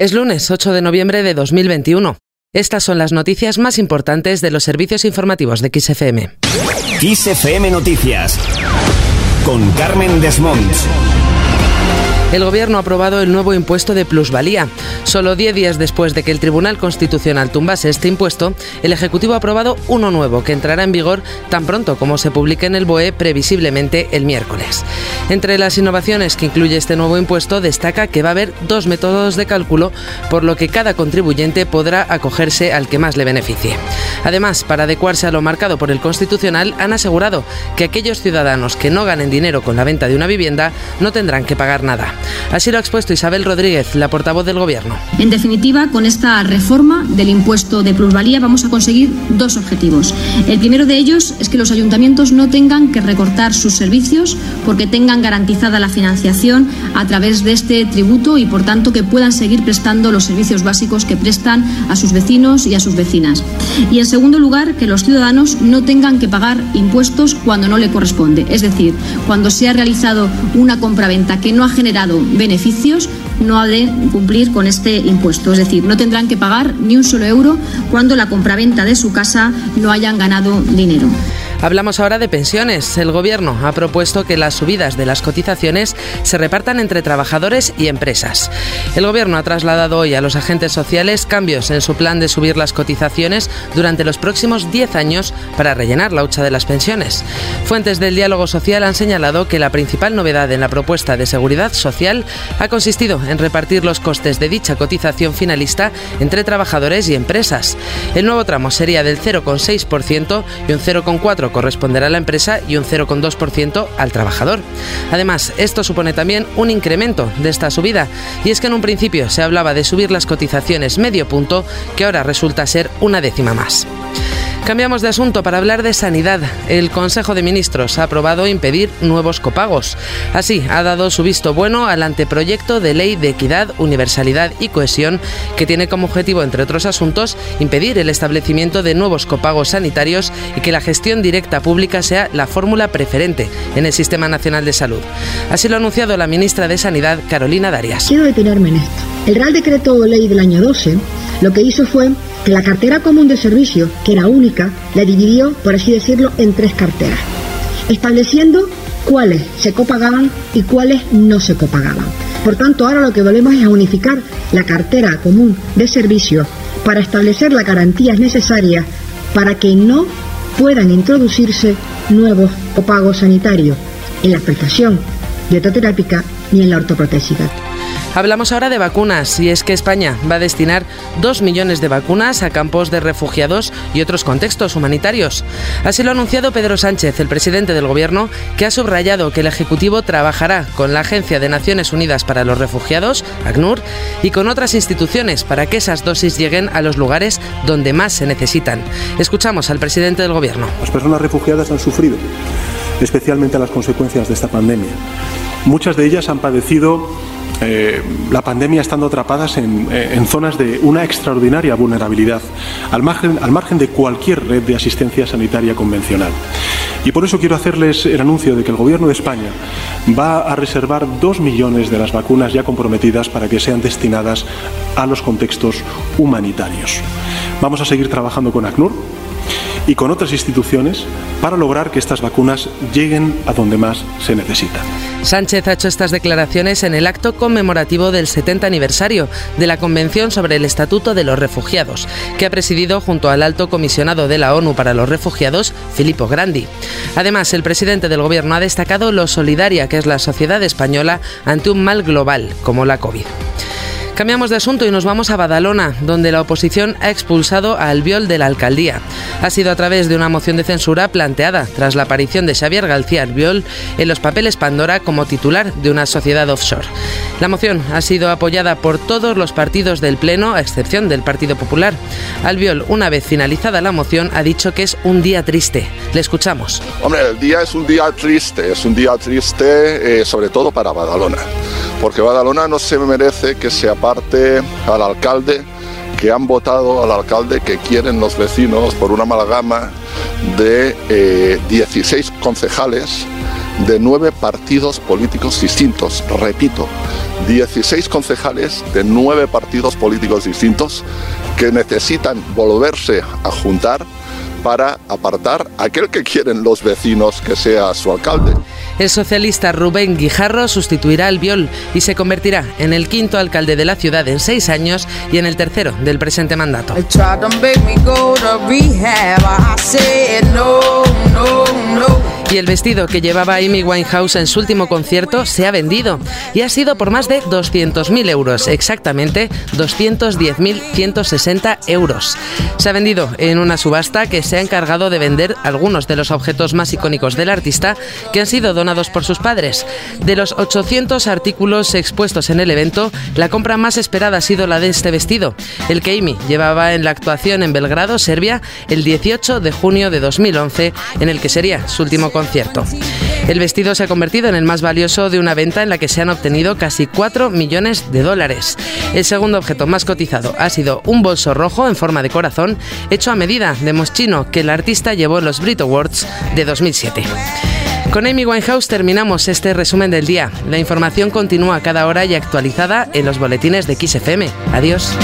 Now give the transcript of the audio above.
Es lunes 8 de noviembre de 2021. Estas son las noticias más importantes de los servicios informativos de XFM. XFM Noticias con Carmen Desmonts. El Gobierno ha aprobado el nuevo impuesto de plusvalía. Solo 10 días después de que el Tribunal Constitucional tumbase este impuesto, el Ejecutivo ha aprobado uno nuevo que entrará en vigor tan pronto como se publique en el BOE previsiblemente el miércoles. Entre las innovaciones que incluye este nuevo impuesto destaca que va a haber dos métodos de cálculo, por lo que cada contribuyente podrá acogerse al que más le beneficie. Además, para adecuarse a lo marcado por el Constitucional, han asegurado que aquellos ciudadanos que no ganen dinero con la venta de una vivienda no tendrán que pagar nada. Así lo ha expuesto Isabel Rodríguez, la portavoz del Gobierno. En definitiva, con esta reforma del impuesto de plusvalía vamos a conseguir dos objetivos. El primero de ellos es que los ayuntamientos no tengan que recortar sus servicios porque tengan garantizada la financiación a través de este tributo y, por tanto, que puedan seguir prestando los servicios básicos que prestan a sus vecinos y a sus vecinas. Y, en segundo lugar, que los ciudadanos no tengan que pagar impuestos cuando no le corresponde. Es decir, cuando se ha realizado una compraventa que no ha generado beneficios no ha de cumplir con este impuesto. Es decir, no tendrán que pagar ni un solo euro cuando la compraventa de su casa no hayan ganado dinero. Hablamos ahora de pensiones. El Gobierno ha propuesto que las subidas de las cotizaciones se repartan entre trabajadores y empresas. El Gobierno ha trasladado hoy a los agentes sociales cambios en su plan de subir las cotizaciones durante los próximos 10 años para rellenar la hucha de las pensiones. Fuentes del diálogo social han señalado que la principal novedad en la propuesta de seguridad social ha consistido en repartir los costes de dicha cotización finalista entre trabajadores y empresas. El nuevo tramo sería del 0,6% y un 0,4% corresponderá a la empresa y un 0,2% al trabajador. Además, esto supone también un incremento de esta subida, y es que en un principio se hablaba de subir las cotizaciones medio punto, que ahora resulta ser una décima más. Cambiamos de asunto para hablar de sanidad. El Consejo de Ministros ha aprobado impedir nuevos copagos. Así, ha dado su visto bueno al anteproyecto de ley de equidad, universalidad y cohesión que tiene como objetivo, entre otros asuntos, impedir el establecimiento de nuevos copagos sanitarios y que la gestión directa pública sea la fórmula preferente en el Sistema Nacional de Salud. Así lo ha anunciado la ministra de Sanidad, Carolina Darias. Quiero detenerme en esto. El Real Decreto Ley del año 12 lo que hizo fue que la cartera común de servicios, que era única, la dividió, por así decirlo, en tres carteras, estableciendo cuáles se copagaban y cuáles no se copagaban. Por tanto, ahora lo que volvemos es a unificar la cartera común de servicios para establecer las garantías necesarias para que no puedan introducirse nuevos copagos sanitarios en la prestación dietoterápica ni en la ortoprotésica. Hablamos ahora de vacunas y es que España va a destinar 2 millones de vacunas a campos de refugiados y otros contextos humanitarios. Así lo ha anunciado Pedro Sánchez, el presidente del Gobierno, que ha subrayado que el Ejecutivo trabajará con la Agencia de Naciones Unidas para los Refugiados, ACNUR, y con otras instituciones para que esas dosis lleguen a los lugares donde más se necesitan. Escuchamos al presidente del Gobierno. Las personas refugiadas han sufrido especialmente las consecuencias de esta pandemia. Muchas de ellas han padecido eh, la pandemia estando atrapadas en, eh, en, zonas de una extraordinaria vulnerabilidad, al margen, al margen de cualquier red de asistencia sanitaria convencional. Y por eso quiero hacerles el anuncio de que el Gobierno de España va a reservar dos millones de las vacunas ya comprometidas para que sean destinadas a los contextos humanitarios. Vamos a seguir trabajando con ACNUR y con otras instituciones para lograr que estas vacunas lleguen a donde más se necesitan. Sánchez ha hecho estas declaraciones en el acto conmemorativo del 70 aniversario de la Convención sobre el Estatuto de los Refugiados, que ha presidido junto al alto comisionado de la ONU para los Refugiados, Filippo Grandi. Además, el presidente del Gobierno ha destacado lo solidaria que es la sociedad española ante un mal global como la COVID. Cambiamos de asunto y nos vamos a Badalona, donde la oposición ha expulsado a Albiol de la alcaldía. Ha sido a través de una moción de censura planteada tras la aparición de Xavier García Albiol en los papeles Pandora como titular de una sociedad offshore. La moción ha sido apoyada por todos los partidos del Pleno, a excepción del Partido Popular. Albiol, una vez finalizada la moción, ha dicho que es un día triste. Le escuchamos. Hombre, el día es un día triste, es un día triste eh, sobre todo para Badalona porque Badalona no se merece que se aparte al alcalde, que han votado al alcalde que quieren los vecinos por una amalgama de 16 eh, concejales de nueve partidos políticos distintos. Repito, 16 concejales de nueve partidos políticos distintos que necesitan volverse a juntar para apartar a aquel que quieren los vecinos que sea su alcalde. El socialista Rubén Guijarro sustituirá al Viol y se convertirá en el quinto alcalde de la ciudad en seis años y en el tercero del presente mandato. Y el vestido que llevaba Amy Winehouse en su último concierto se ha vendido y ha sido por más de 200.000 euros, exactamente 210.160 euros. Se ha vendido en una subasta que se ha encargado de vender algunos de los objetos más icónicos del artista que han sido donados por sus padres. De los 800 artículos expuestos en el evento, la compra más esperada ha sido la de este vestido, el que Amy llevaba en la actuación en Belgrado, Serbia, el 18 de junio de 2011, en el que sería su último concierto concierto. El vestido se ha convertido en el más valioso de una venta en la que se han obtenido casi 4 millones de dólares. El segundo objeto más cotizado ha sido un bolso rojo en forma de corazón hecho a medida de moschino que el artista llevó en los Brit Awards de 2007. Con Amy Winehouse terminamos este resumen del día. La información continúa cada hora y actualizada en los boletines de XFM. Adiós.